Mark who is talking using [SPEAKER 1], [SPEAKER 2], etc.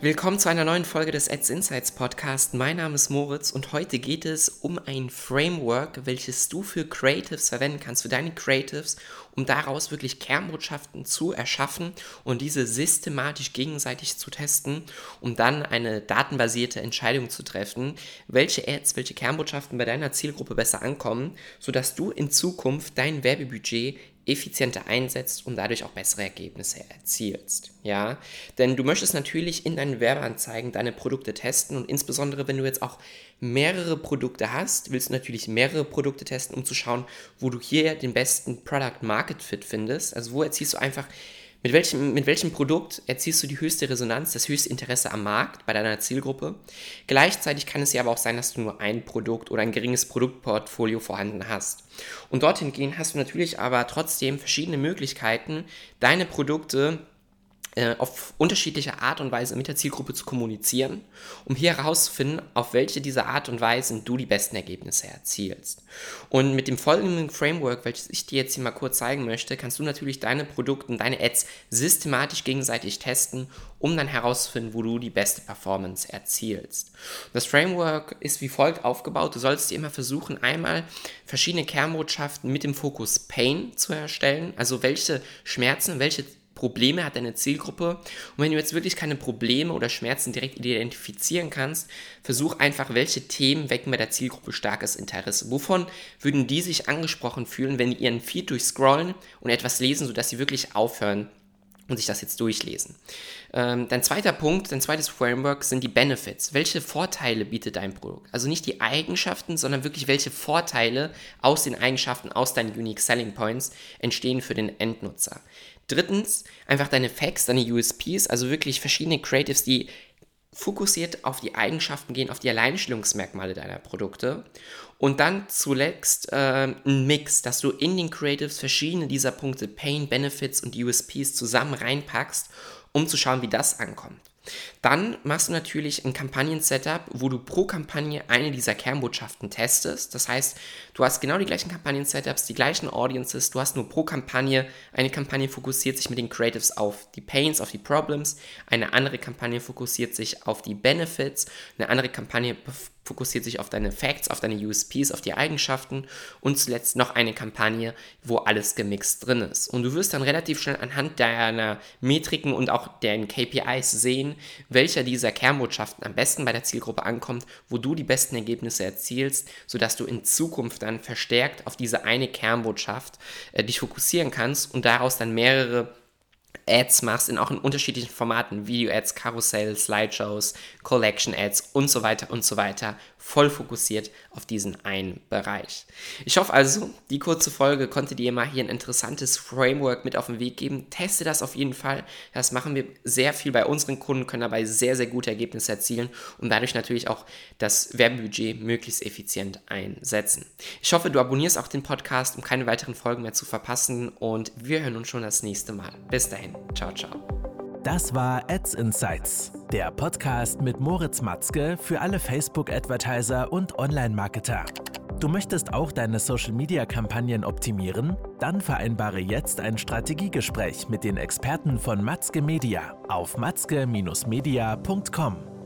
[SPEAKER 1] Willkommen zu einer neuen Folge des Ads Insights Podcast. Mein Name ist Moritz und heute geht es um ein Framework, welches du für Creatives verwenden kannst, für deine Creatives, um daraus wirklich Kernbotschaften zu erschaffen und diese systematisch gegenseitig zu testen, um dann eine datenbasierte Entscheidung zu treffen, welche Ads, welche Kernbotschaften bei deiner Zielgruppe besser ankommen, sodass du in Zukunft dein Werbebudget effizienter einsetzt und dadurch auch bessere Ergebnisse erzielst. Ja, denn du möchtest natürlich in deinen Werbeanzeigen deine Produkte testen und insbesondere wenn du jetzt auch mehrere Produkte hast, willst du natürlich mehrere Produkte testen, um zu schauen, wo du hier den besten Product Market Fit findest. Also wo erzielst du einfach mit welchem, mit welchem Produkt erzielst du die höchste Resonanz, das höchste Interesse am Markt bei deiner Zielgruppe? Gleichzeitig kann es ja aber auch sein, dass du nur ein Produkt oder ein geringes Produktportfolio vorhanden hast. Und dorthin gehen hast du natürlich aber trotzdem verschiedene Möglichkeiten, deine Produkte äh, auf unterschiedliche Art und Weise mit der Zielgruppe zu kommunizieren, um hier herauszufinden, auf welche dieser Art und Weisen du die besten Ergebnisse erzielst. Und mit dem folgenden Framework, welches ich dir jetzt hier mal kurz zeigen möchte, kannst du natürlich deine Produkte und deine Ads systematisch gegenseitig testen, um dann herauszufinden, wo du die beste Performance erzielst. Das Framework ist wie folgt aufgebaut. Du sollst dir immer versuchen, einmal verschiedene Kernbotschaften mit dem Fokus Pain zu erstellen, also welche Schmerzen, welche Probleme hat deine Zielgruppe. Und wenn du jetzt wirklich keine Probleme oder Schmerzen direkt identifizieren kannst, versuch einfach, welche Themen wecken bei der Zielgruppe starkes Interesse. Wovon würden die sich angesprochen fühlen, wenn die ihren Feed durchscrollen und etwas lesen, sodass sie wirklich aufhören, und sich das jetzt durchlesen. Ähm, dein zweiter Punkt, dein zweites Framework sind die Benefits. Welche Vorteile bietet dein Produkt? Also nicht die Eigenschaften, sondern wirklich welche Vorteile aus den Eigenschaften, aus deinen Unique Selling Points entstehen für den Endnutzer. Drittens, einfach deine Facts, deine USPs, also wirklich verschiedene Creatives, die fokussiert auf die Eigenschaften gehen, auf die Alleinstellungsmerkmale deiner Produkte. Und dann zuletzt äh, ein Mix, dass du in den Creatives verschiedene dieser Punkte, Pain, Benefits und USPs zusammen reinpackst, um zu schauen, wie das ankommt. Dann machst du natürlich ein Kampagnen-Setup, wo du pro Kampagne eine dieser Kernbotschaften testest. Das heißt, du hast genau die gleichen Kampagnen-Setups, die gleichen Audiences, du hast nur pro Kampagne, eine Kampagne fokussiert sich mit den Creatives auf die Pains, auf die Problems, eine andere Kampagne fokussiert sich auf die Benefits, eine andere Kampagne fokussiert sich auf deine Facts, auf deine USPs, auf die Eigenschaften und zuletzt noch eine Kampagne, wo alles gemixt drin ist. Und du wirst dann relativ schnell anhand deiner Metriken und auch deren KPIs sehen, welcher dieser Kernbotschaften am besten bei der Zielgruppe ankommt, wo du die besten Ergebnisse erzielst, sodass du in Zukunft dann verstärkt auf diese eine Kernbotschaft äh, dich fokussieren kannst und daraus dann mehrere Ads machst, in auch in unterschiedlichen Formaten, Video-Ads, Karussell, Slideshows, Collection-Ads und so weiter und so weiter, voll fokussiert auf diesen einen Bereich. Ich hoffe also, die kurze Folge konnte dir mal hier ein interessantes Framework mit auf den Weg geben. Teste das auf jeden Fall. Das machen wir sehr viel bei unseren Kunden, können dabei sehr, sehr gute Ergebnisse erzielen und dadurch natürlich auch das Werbebudget möglichst effizient einsetzen. Ich hoffe, du abonnierst auch den Podcast, um keine weiteren Folgen mehr zu verpassen und wir hören uns schon das nächste Mal. Bis dahin. Ciao, ciao.
[SPEAKER 2] Das war Ads Insights, der Podcast mit Moritz Matzke für alle Facebook-Advertiser und Online-Marketer. Du möchtest auch deine Social-Media-Kampagnen optimieren? Dann vereinbare jetzt ein Strategiegespräch mit den Experten von Matzke Media auf matzke-media.com.